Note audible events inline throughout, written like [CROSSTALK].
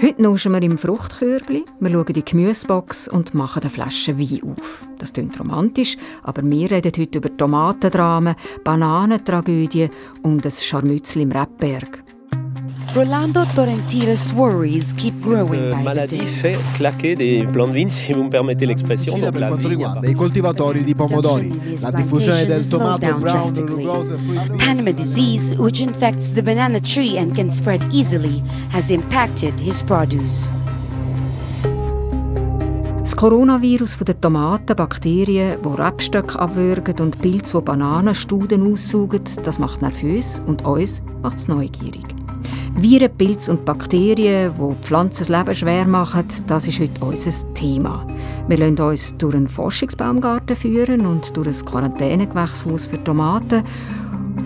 Heute nuschen wir im Fruchtkörbli, wir schauen die Gemüsebox und machen eine Flasche Wein auf. Das klingt romantisch, aber wir reden heute über Tomatendramen, Bananentragödien und ein Scharmützel im Rebberg. Rolando Torrentiras worries keep growing La maladie fait claquer des plants de vigne, si vous me permettez Donc per la quanto riguarda i coltivatori di pomodori. La diffusione del tomato brown rugoso e fruit Panama disease, which infects the banana tree and can spread easily, has impacted his produce. Das Coronavirus von den Tomaten, Bakterien, die Rebstöcke abwürgen und Pilze, die Bananenstuden aussaugen, das macht nervös und uns macht es neugierig. Viren, Pilze und Bakterien, die Pflanzen das Leben schwer machen, das ist heute unser Thema. Wir lassen uns durch einen Forschungsbaumgarten führen und durch ein Quarantänegewächshaus für Tomaten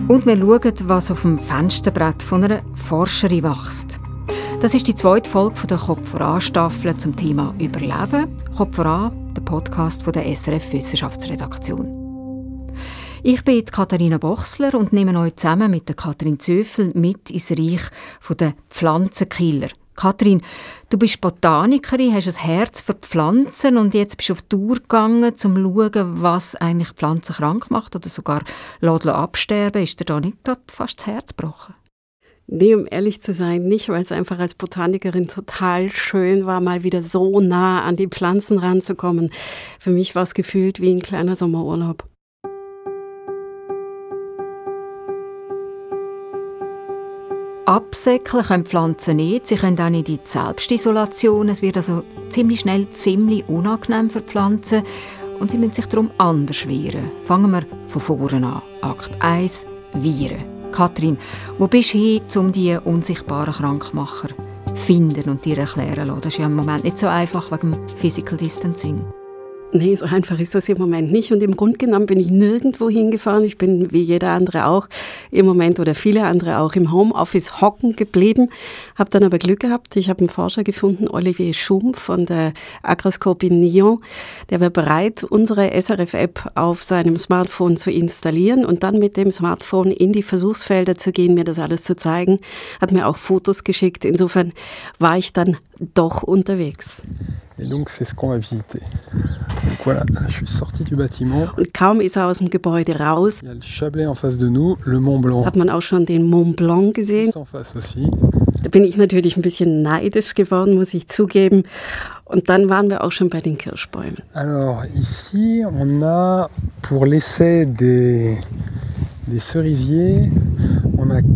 und wir schauen, was auf dem Fensterbrett von einer Forscherin wächst. Das ist die zweite Folge der Kopf voran Staffel zum Thema Überleben. Kopf voran, der Podcast von der SRF Wissenschaftsredaktion. Ich bin Katharina Bochsler und nehme euch zusammen mit der Katrin Zöfel mit ins Reich der Pflanzenkiller. Katrin, du bist Botanikerin, hast ein Herz für Pflanzen und jetzt bist du auf Tour gegangen, um zu schauen, was eigentlich Pflanzen krank macht oder sogar lässt absterben. Ist dir da nicht gerade fast das Herz gebrochen? Nee, um ehrlich zu sein, nicht, weil es einfach als Botanikerin total schön war, mal wieder so nah an die Pflanzen ranzukommen. Für mich war es gefühlt wie ein kleiner Sommerurlaub. Absäckeln können Pflanzen nicht. Sie können auch nicht in die Selbstisolation. Es wird also ziemlich schnell ziemlich unangenehm für die Pflanzen. Und sie müssen sich darum anders wehren. Fangen wir von vorne an. Akt 1. Viren. Kathrin, wo bist du hin, um die unsichtbaren Krankmacher zu finden und dir erklären lassen? Das ist ja im Moment nicht so einfach wegen dem Physical Distancing. Nee, so einfach ist das im Moment nicht. Und im Grunde genommen bin ich nirgendwo hingefahren. Ich bin wie jeder andere auch im Moment oder viele andere auch im Homeoffice hocken geblieben. Habe dann aber Glück gehabt. Ich habe einen Forscher gefunden, Olivier Schum von der Agroscope in Nyon. Der war bereit, unsere SRF-App auf seinem Smartphone zu installieren und dann mit dem Smartphone in die Versuchsfelder zu gehen, mir das alles zu zeigen. Hat mir auch Fotos geschickt. Insofern war ich dann doch unterwegs. Et donc c'est ce qu'on va visiter. Donc voilà, je suis sorti du bâtiment. Und kaum ist er aus dem Gebäude raus, Il y a le Chablais en face de nous, le Mont Blanc hat man auch schon den Mont Blanc gesehen. juste en face aussi. Da bin ich natürlich ein bisschen neidisch geworden, muss ich zugeben. Und dann waren wir auch schon bei den Kirschbäumen. Alors ici, on a pour l'essai des, des cerisiers.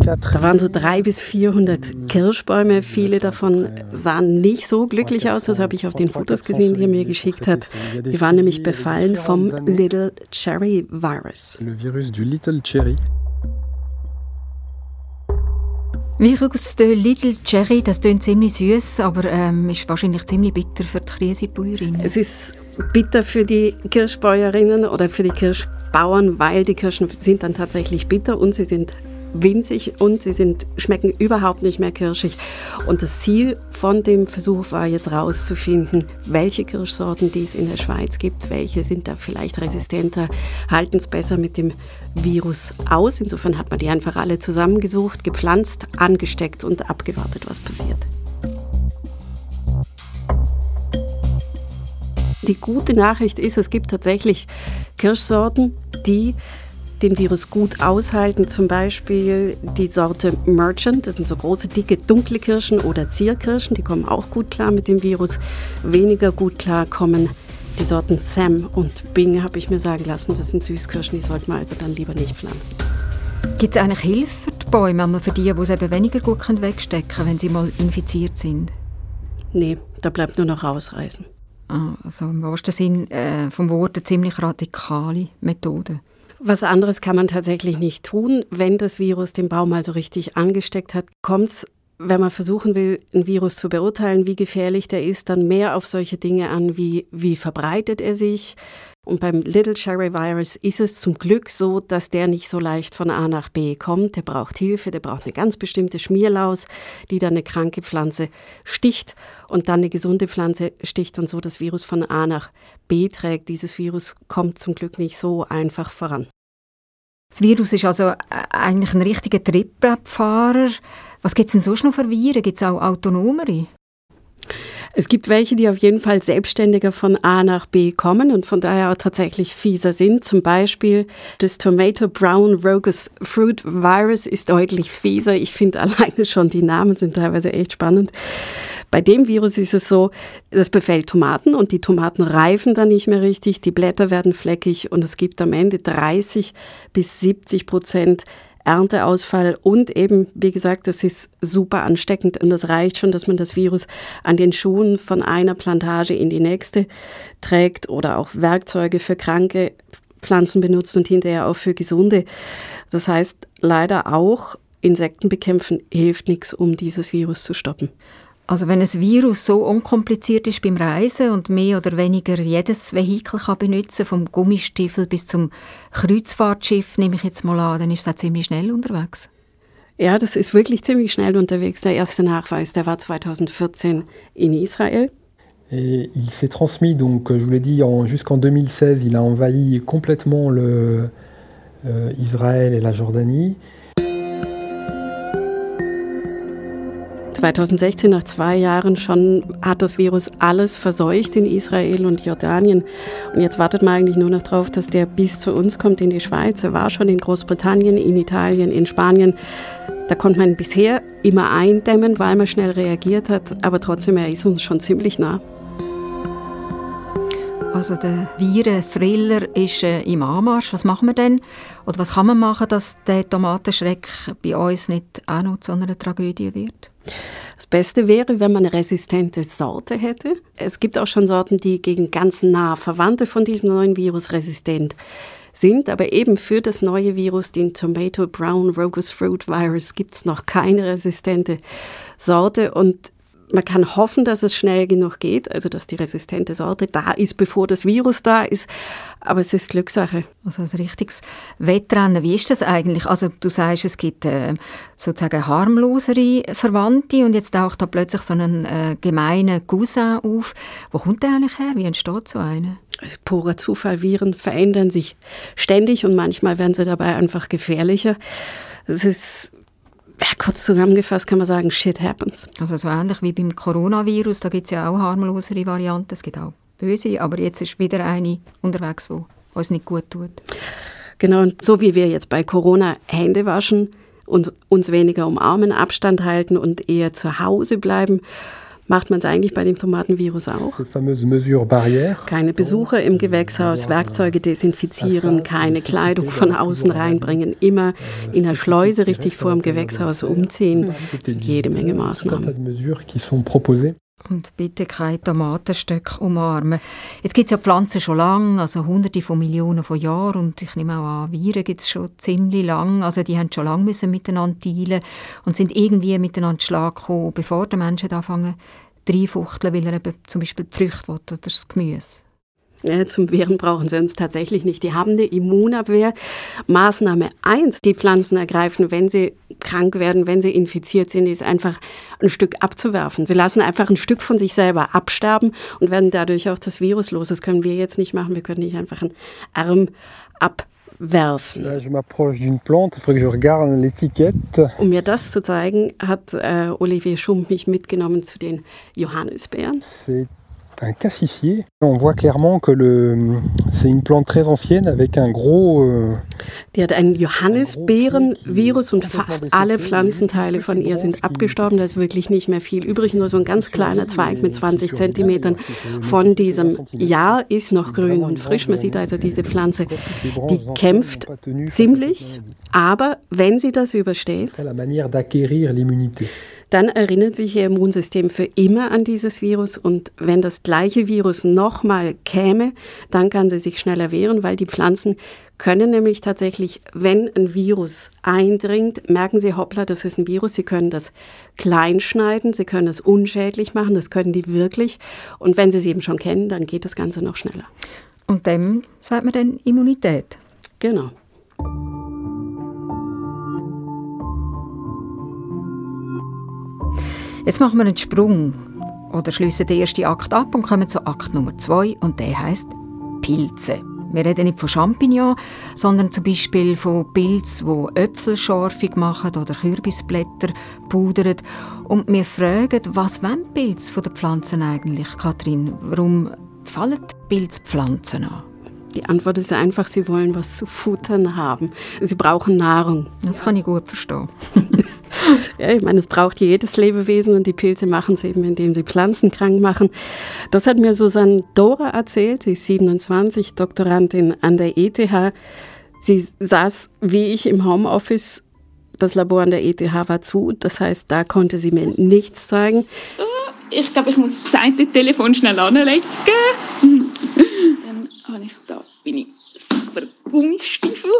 Da waren so 300 bis 400 Kirschbäume. Viele davon sahen nicht so glücklich aus. Das habe ich auf den Fotos gesehen, die er mir geschickt hat. Die waren nämlich befallen vom Little Cherry Virus. Virus du Little Cherry. Virus de Little Cherry, das klingt ziemlich süß, aber ähm, ist wahrscheinlich ziemlich bitter für die Krisebäuerin. Es ist bitter für die Kirschbäuerinnen oder für die Kirschbauern, weil die Kirschen sind dann tatsächlich bitter und sie sind winzig und sie sind, schmecken überhaupt nicht mehr kirschig. Und das Ziel von dem Versuch war jetzt herauszufinden, welche Kirschsorten die es in der Schweiz gibt, welche sind da vielleicht resistenter, halten es besser mit dem Virus aus. Insofern hat man die einfach alle zusammengesucht, gepflanzt, angesteckt und abgewartet, was passiert. Die gute Nachricht ist, es gibt tatsächlich Kirschsorten, die den Virus gut aushalten. Zum Beispiel die Sorte Merchant, das sind so große, dicke, dunkle Kirschen oder Zierkirschen, die kommen auch gut klar mit dem Virus. Weniger gut klar kommen die Sorten Sam und Bing, habe ich mir sagen lassen. Das sind Süßkirschen, die sollte man also dann lieber nicht pflanzen. Gibt es eigentlich Hilfe für die Bäume, für die, die es eben weniger gut können wegstecken können, wenn sie mal infiziert sind? Nee, da bleibt nur noch rausreißen. Ah, also im wahrsten Sinn äh, vom Wort eine ziemlich radikale Methode. Was anderes kann man tatsächlich nicht tun. Wenn das Virus den Baum also richtig angesteckt hat, kommt es, wenn man versuchen will, ein Virus zu beurteilen, wie gefährlich der ist, dann mehr auf solche Dinge an, wie wie verbreitet er sich. Und beim Little Cherry Virus ist es zum Glück so, dass der nicht so leicht von A nach B kommt. Der braucht Hilfe, der braucht eine ganz bestimmte Schmierlaus, die dann eine kranke Pflanze sticht und dann eine gesunde Pflanze sticht und so das Virus von A nach B trägt. Dieses Virus kommt zum Glück nicht so einfach voran. Das Virus ist also äh, eigentlich ein richtiger Triebfahrer. Was gibt es denn sonst noch für Viren? Gibt es auch autonomere? Es gibt welche, die auf jeden Fall selbstständiger von A nach B kommen und von daher auch tatsächlich fieser sind. Zum Beispiel das Tomato Brown Rogus Fruit Virus ist deutlich fieser. Ich finde [LAUGHS] alleine schon die Namen sind teilweise echt spannend. Bei dem Virus ist es so, das befällt Tomaten und die Tomaten reifen dann nicht mehr richtig, die Blätter werden fleckig und es gibt am Ende 30 bis 70 Prozent Ernteausfall und eben, wie gesagt, das ist super ansteckend und das reicht schon, dass man das Virus an den Schuhen von einer Plantage in die nächste trägt oder auch Werkzeuge für kranke Pflanzen benutzt und hinterher auch für gesunde. Das heißt leider auch, Insekten bekämpfen hilft nichts, um dieses Virus zu stoppen. Also wenn ein Virus so unkompliziert ist beim Reisen und mehr oder weniger jedes Vehikel kann benutzen, vom Gummistiefel bis zum Kreuzfahrtschiff, nehme ich jetzt mal an, dann ist es auch ziemlich schnell unterwegs. Ja, das ist wirklich ziemlich schnell unterwegs. Der erste Nachweis, der war 2014 in Israel. Et il s'est transmis, donc, je vous l'ai dit, jusqu'en 2016, il a envahi complètement le, euh, Israël et la Jordanie. 2016, nach zwei Jahren schon, hat das Virus alles verseucht in Israel und Jordanien. Und jetzt wartet man eigentlich nur noch darauf, dass der bis zu uns kommt in die Schweiz. Er war schon in Großbritannien, in Italien, in Spanien. Da konnte man bisher immer eindämmen, weil man schnell reagiert hat. Aber trotzdem, er ist uns schon ziemlich nah. Also der Viren-Thriller ist äh, im Anmarsch. Was machen wir denn? Oder was kann man machen, dass der Tomatenschreck bei uns nicht auch noch zu einer Tragödie wird? Das Beste wäre, wenn man eine resistente Sorte hätte. Es gibt auch schon Sorten, die gegen ganz nah Verwandte von diesem neuen Virus resistent sind, aber eben für das neue Virus, den Tomato Brown Rogus Fruit Virus, gibt es noch keine resistente Sorte und man kann hoffen, dass es schnell genug geht, also dass die resistente Sorte da ist, bevor das Virus da ist. Aber es ist Glückssache. Also ein richtiges Wettrennen. Wie ist das eigentlich? Also du sagst, es gibt äh, sozusagen harmlosere Verwandte und jetzt taucht da plötzlich so ein äh, gemeiner Cousin auf. Wo kommt der eigentlich her? Wie entsteht so einer? Es ist purer Zufall. Viren verändern sich ständig und manchmal werden sie dabei einfach gefährlicher. Es ist ja, kurz zusammengefasst kann man sagen, shit happens. Also so ähnlich wie beim Coronavirus, da gibt es ja auch harmlosere Varianten, es gibt auch böse, aber jetzt ist wieder eine unterwegs, die uns nicht gut tut. Genau, und so wie wir jetzt bei Corona Hände waschen und uns weniger umarmen, Abstand halten und eher zu Hause bleiben, macht man es eigentlich bei dem Tomatenvirus auch. Keine Besucher im Gewächshaus, Werkzeuge desinfizieren, keine Kleidung von außen reinbringen, immer in der Schleuse richtig vor dem Gewächshaus umziehen. Das sind jede Menge Maßnahmen. Und bitte keine Tomatenstöcke umarmen. Jetzt gibt es ja Pflanzen schon lange, also hunderte von Millionen von Jahren. Und ich nehme auch an, Viren gibt es schon ziemlich lang. Also die haben schon lange müssen miteinander teilen und sind irgendwie miteinander Schlag gekommen, bevor die Menschen anfangen reinfuchteln, weil er eben zum Beispiel die Früchte will oder das Gemüse. Ja, zum Wehren brauchen sie uns tatsächlich nicht. Die haben eine Immunabwehr. Maßnahme 1, die Pflanzen ergreifen, wenn sie krank werden, wenn sie infiziert sind, ist einfach ein Stück abzuwerfen. Sie lassen einfach ein Stück von sich selber absterben und werden dadurch auch das Virus los. Das können wir jetzt nicht machen. Wir können nicht einfach einen Arm abwerfen. Um mir das zu zeigen, hat äh, Olivier Schump mich mitgenommen zu den Johannisbeeren un cassissier. On voit clairement que c'est une plante très ancienne avec un gros. Euh, Die hat einen Johannisbeerenvirus und fast alle Pflanzenteile von ihr sind abgestorben. Da ist wirklich nicht mehr viel übrig. Nur so ein ganz kleiner Zweig mit 20 Zentimetern von diesem Jahr ist noch grün und frisch. Man sieht also diese Pflanze, die kämpft ziemlich, aber wenn sie das übersteht, dann erinnert sich ihr Immunsystem für immer an dieses Virus und wenn das gleiche Virus nochmal käme, dann kann sie sich schneller wehren, weil die Pflanzen können nämlich tatsächlich, wenn ein Virus eindringt, merken sie, hoppla, das ist ein Virus, sie können das klein schneiden, sie können es unschädlich machen, das können die wirklich. Und wenn sie es eben schon kennen, dann geht das Ganze noch schneller. Und dem sagt man dann Immunität. Genau. Jetzt machen wir einen Sprung oder schließen den ersten Akt ab und kommen zu Akt Nummer zwei und der heißt Pilze. wir reden nicht von Champignons, sondern zum Beispiel von Pilzen, die Äpfel scharfig machen oder Kürbisblätter pudern. Und wir fragen, was wollen Pilze von den Pflanzen eigentlich, Kathrin? Warum fallen Pilzpflanzen an? Die Antwort ist einfach, sie wollen was zu futtern haben. Sie brauchen Nahrung. Das kann ich gut verstehen. [LAUGHS] [LAUGHS] ja, ich meine, es braucht jedes Lebewesen und die Pilze machen es eben, indem sie Pflanzen krank machen. Das hat mir Susanne Dora erzählt. Sie ist 27, Doktorandin an der ETH. Sie saß wie ich im Homeoffice. Das Labor an der ETH war zu. Das heißt, da konnte sie mir nichts zeigen. Ich glaube, ich muss das eine Telefon schnell anlegen. Dann habe ich da bin ich super Gummistiefel.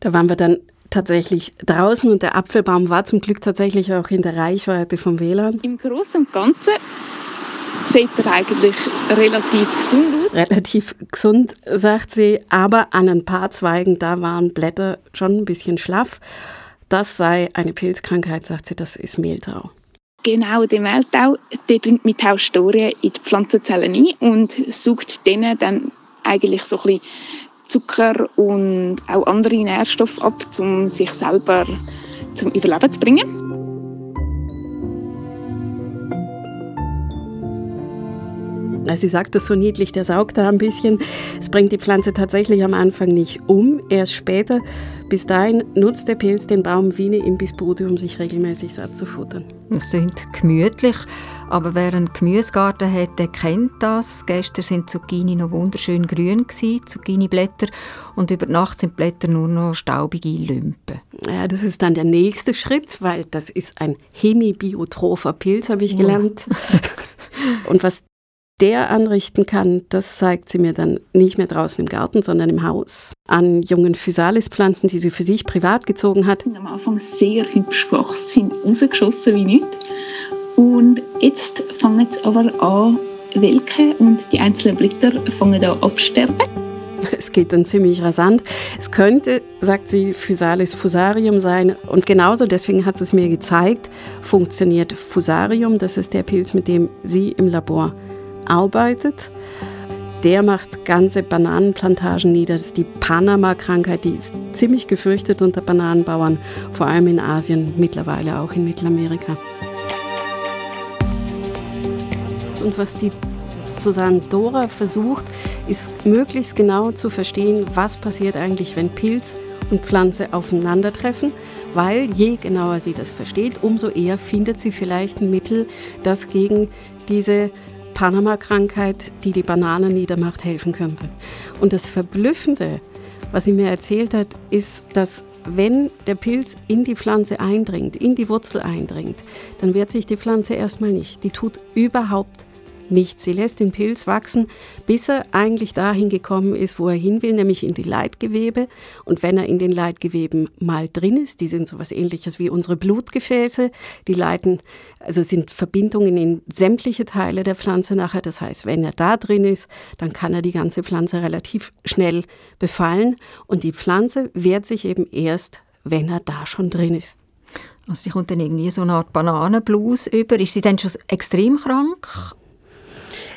da waren wir dann tatsächlich draußen und der Apfelbaum war zum Glück tatsächlich auch in der Reichweite vom WLAN. Im Großen und Ganzen sieht er eigentlich relativ gesund aus. Relativ gesund, sagt sie, aber an ein paar Zweigen, da waren Blätter schon ein bisschen schlaff. Das sei eine Pilzkrankheit, sagt sie, das ist Mehltau. Genau, der Mehltau, der dringt mit Haustorien in die Pflanzenzellen ein und sucht denen dann eigentlich so ein bisschen Zucker und auch andere Nährstoffe ab, um sich selber zum Überleben zu bringen. Sie sagt das so niedlich, der saugt da ein bisschen. Es bringt die Pflanze tatsächlich am Anfang nicht um, erst später. Bis dahin nutzt der Pilz den Baum wie eine Imbissbude, um sich regelmäßig satt zu futtern. Das klingt gemütlich, aber wer einen Gemüsegarten hat, der kennt das. Gestern sind Zucchini noch wunderschön grün Zucchini-Blätter, und über Nacht sind die Blätter nur noch staubige Lümpen. Ja, das ist dann der nächste Schritt, weil das ist ein hemibiotropher Pilz, habe ich gelernt. Ja. [LAUGHS] und was der anrichten kann, das zeigt sie mir dann nicht mehr draußen im Garten, sondern im Haus. An jungen Physalis-Pflanzen, die sie für sich privat gezogen hat. Am Anfang sehr hübsch gewachsen, sind rausgeschossen wie nichts. Und jetzt fangen sie aber an welken und die einzelnen Blätter fangen an absterben. Es geht dann ziemlich rasant. Es könnte, sagt sie, Physalis fusarium sein. Und genauso, deswegen hat sie es mir gezeigt, funktioniert Fusarium. Das ist der Pilz, mit dem sie im Labor arbeitet. Der macht ganze Bananenplantagen nieder. Das ist die Panama-Krankheit, die ist ziemlich gefürchtet unter Bananenbauern, vor allem in Asien, mittlerweile auch in Mittelamerika. Und was die Susanne Dora versucht, ist möglichst genau zu verstehen, was passiert eigentlich, wenn Pilz und Pflanze aufeinandertreffen, weil je genauer sie das versteht, umso eher findet sie vielleicht ein Mittel, das gegen diese Panama-Krankheit, die die Banane niedermacht, helfen könnte. Und das Verblüffende, was sie mir erzählt hat, ist, dass wenn der Pilz in die Pflanze eindringt, in die Wurzel eindringt, dann wehrt sich die Pflanze erstmal nicht. Die tut überhaupt nichts. Sie lässt den Pilz wachsen, bis er eigentlich dahin gekommen ist, wo er hin will, nämlich in die Leitgewebe. Und wenn er in den Leitgeweben mal drin ist, die sind so etwas ähnliches wie unsere Blutgefäße, die leiten, also sind Verbindungen in sämtliche Teile der Pflanze nachher. Das heißt, wenn er da drin ist, dann kann er die ganze Pflanze relativ schnell befallen. Und die Pflanze wehrt sich eben erst, wenn er da schon drin ist. Also sie kommt dann irgendwie so eine Art Bananenblues über. Ist sie dann schon extrem krank?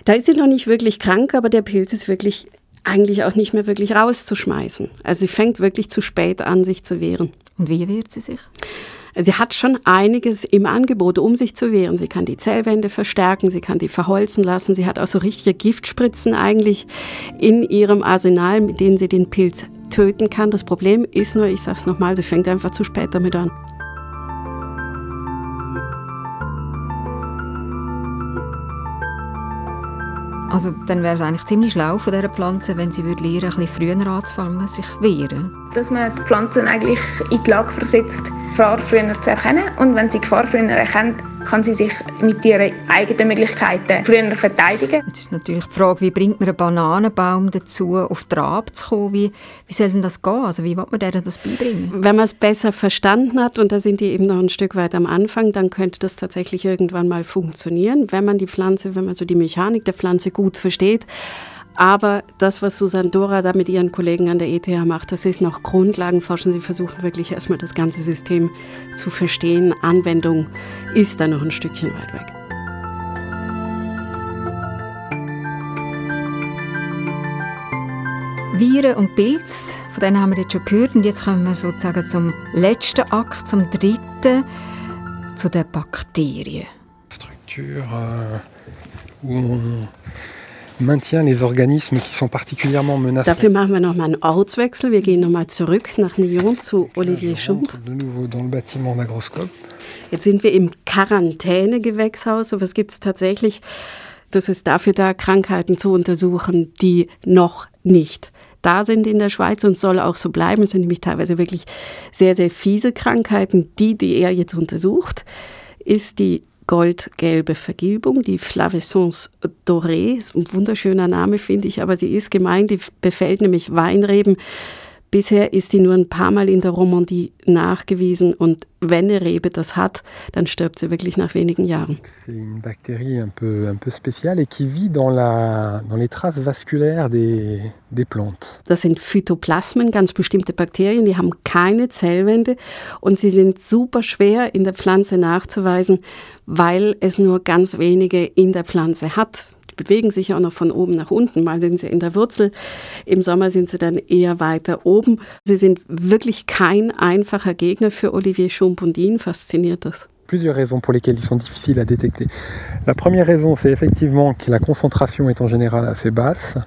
Da ist sie noch nicht wirklich krank, aber der Pilz ist wirklich eigentlich auch nicht mehr wirklich rauszuschmeißen. Also sie fängt wirklich zu spät an, sich zu wehren. Und wie wehrt sie sich? Sie hat schon einiges im Angebot, um sich zu wehren. Sie kann die Zellwände verstärken, sie kann die verholzen lassen. Sie hat auch so richtige Giftspritzen eigentlich in ihrem Arsenal, mit denen sie den Pilz töten kann. Das Problem ist nur, ich sage es nochmal, sie fängt einfach zu spät damit an. Also dann wäre es eigentlich ziemlich schlau von dieser Pflanze, wenn sie würde lernen, bisschen früher anzufangen, sich wehren. Dass man die Pflanzen eigentlich in die Lage versetzt, Gefahr früher zu erkennen. Und wenn sie Gefahr früher erkennt, kann sie sich mit ihren eigenen Möglichkeiten früher verteidigen. Jetzt ist natürlich die Frage, wie bringt man einen Bananenbaum dazu, auf Trab zu kommen? Wie, wie soll denn das gehen? Also wie wird man denen das beibringen? Wenn man es besser verstanden hat, und da sind die eben noch ein Stück weit am Anfang, dann könnte das tatsächlich irgendwann mal funktionieren, wenn man die Pflanze, wenn man so die Mechanik der Pflanze gut versteht. Aber das, was Susanne Dora da mit ihren Kollegen an der ETH macht, das ist noch Grundlagenforschung. Sie versuchen wirklich erstmal das ganze System zu verstehen. Anwendung ist da noch ein Stückchen weit weg. Viren und Pilze, von denen haben wir jetzt schon gehört. Und jetzt kommen wir sozusagen zum letzten Akt, zum dritten, zu den Bakterien. Struktur, on maintient les organismes qui sont particulièrement menacés. Dafür machen wir nochmal einen Ortswechsel. Wir gehen nochmal zurück nach Nyon zu Olivier Schump. De nouveau dans le bâtiment d'Agroscope. Jetzt sind wir im Quarantänegewächshaus. So was gibt es tatsächlich. Das ist dafür da, Krankheiten zu untersuchen, die noch nicht da sind in der Schweiz und soll auch so bleiben. Es sind nämlich teilweise wirklich sehr, sehr fiese Krankheiten. Die, die er jetzt untersucht, ist die goldgelbe Vergilbung, die Flavescence dorée. Ist ein wunderschöner Name, finde ich, aber sie ist gemein. Die befällt nämlich Weinreben Bisher ist die nur ein paar Mal in der Romandie nachgewiesen und wenn eine Rebe das hat, dann stirbt sie wirklich nach wenigen Jahren. C'est une bactérie un peu, un peu spéciale et qui vit dans, la, dans les traces vasculaires des, des plantes. Das sind Phytoplasmen, ganz bestimmte Bakterien, die haben keine Zellwände und sie sind super schwer in der Pflanze nachzuweisen, weil es nur ganz wenige in der Pflanze hat bewegen sich auch noch von oben nach unten. Mal sind sie in der Wurzel, im Sommer sind sie dann eher weiter oben. Sie sind wirklich kein einfacher Gegner für Olivier Schump und ihn fasziniert das. Plusieurs raisons pour lesquelles ils sont difficiles à détecter. La première raison, c'est effectivement que la concentration est en général assez basse.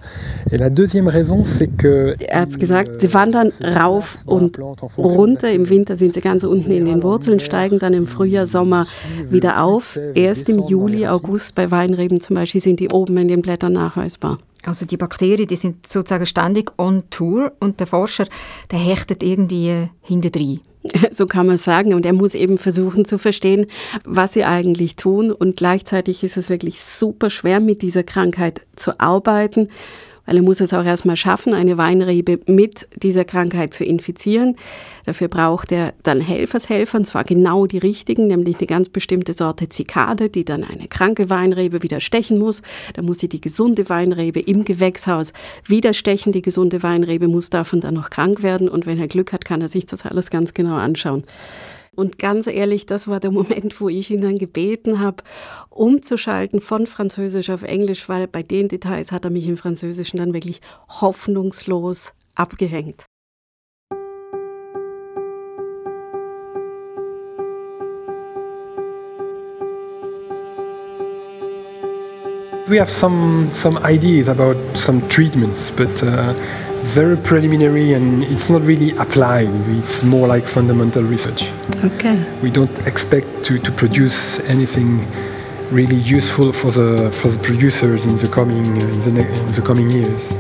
Et la deuxième raison, c'est que... Er hat gesagt, sie wandern rauf und runter. Im Winter sind sie ganz unten in den Wurzeln, steigen dann im Frühjahr, Sommer wieder auf. Erst im Juli, August bei Weinreben zum Beispiel sind die oben in den Blättern nachweisbar. Also die Bakterien, die sind sozusagen ständig on Tour und der Forscher, der hechtet irgendwie hinterdrein. [LAUGHS] So kann man sagen. Und er muss eben versuchen zu verstehen, was sie eigentlich tun. Und gleichzeitig ist es wirklich super schwer, mit dieser Krankheit zu arbeiten weil er muss es auch erstmal schaffen, eine Weinrebe mit dieser Krankheit zu infizieren. Dafür braucht er dann Helfershelfer, und zwar genau die richtigen, nämlich eine ganz bestimmte Sorte Zikade, die dann eine kranke Weinrebe wieder stechen muss. Da muss sie die gesunde Weinrebe im Gewächshaus wieder stechen. Die gesunde Weinrebe muss davon dann noch krank werden und wenn er Glück hat, kann er sich das alles ganz genau anschauen. Und ganz ehrlich, das war der [LAUGHS] Moment, wo ich ihn dann gebeten habe, umzuschalten von Französisch auf Englisch, weil bei den Details hat er mich im Französischen dann wirklich hoffnungslos abgehängt. We have some, some ideas about some treatments, but uh, very preliminary and it's not really applied. It's more like fundamental research. Okay. We don't expect to, to produce anything really useful for the, for the producers in the coming, in the, in the coming years.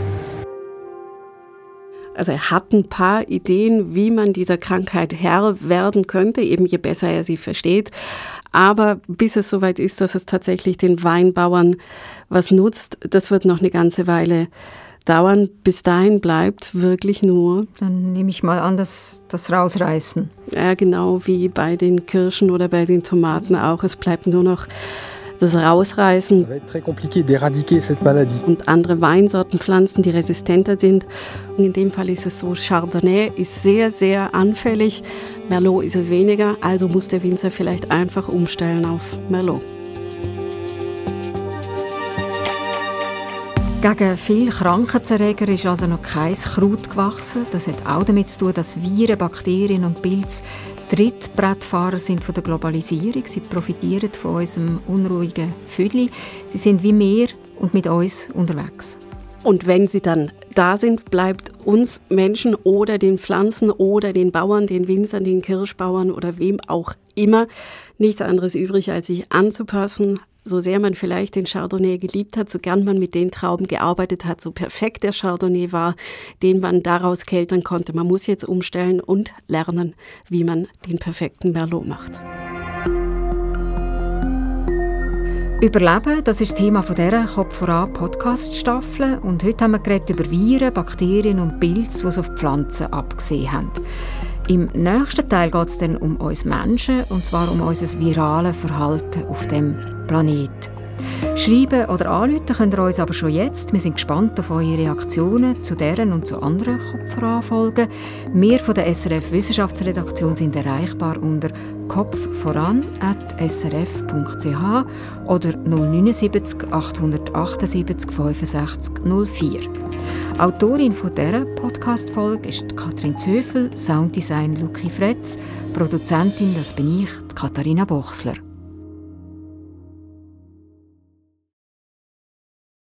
Also er hat ein paar Ideen, wie man dieser Krankheit Herr werden könnte, eben je besser er sie versteht. Aber bis es soweit ist, dass es tatsächlich den Weinbauern was nutzt, das wird noch eine ganze Weile dauern. Bis dahin bleibt wirklich nur. Dann nehme ich mal an, dass das Rausreißen. Ja, genau wie bei den Kirschen oder bei den Tomaten auch. Es bleibt nur noch das Rausreißen. Und andere Weinsorten pflanzen, die resistenter sind. Und in dem Fall ist es so, Chardonnay ist sehr, sehr anfällig. Merlot ist es weniger. Also muss der Winzer vielleicht einfach umstellen auf Merlot. Gegen viele Krankheitserreger ist also noch kein Kraut gewachsen. Das hat auch damit zu tun, dass Viren, Bakterien und Pilze Trittbrettfahrer sind von der Globalisierung. Sie profitieren von unserem unruhigen Vögel. Sie sind wie wir und mit uns unterwegs. Und wenn sie dann da sind, bleibt uns Menschen oder den Pflanzen oder den Bauern, den Winzern, den Kirschbauern oder wem auch immer nichts anderes übrig, als sich anzupassen, so sehr man vielleicht den Chardonnay geliebt hat, so gern man mit den Trauben gearbeitet hat, so perfekt der Chardonnay war, den man daraus keltern konnte. Man muss jetzt umstellen und lernen, wie man den perfekten Merlot macht. Überleben, das ist Thema dieser Kopf voran Podcast-Staffel. Und heute haben wir geredet über Viren, Bakterien und Pilze, die auf Pflanzen abgesehen haben. Im nächsten Teil geht es dann um uns Menschen, und zwar um unser virales Verhalten auf dem Planet. Schreiben oder anrufen könnt ihr uns aber schon jetzt. Wir sind gespannt auf eure Reaktionen zu deren und zu anderen Kopfvoranfolgen. Wir von der SRF Wissenschaftsredaktion sind erreichbar unter kopfvoran.srf.ch oder 079 878 65 04. Autorin dieser Podcast-Folge ist Katrin Zöfel, Sounddesign Luki Fretz, Produzentin, das bin ich, Katharina Bochsler.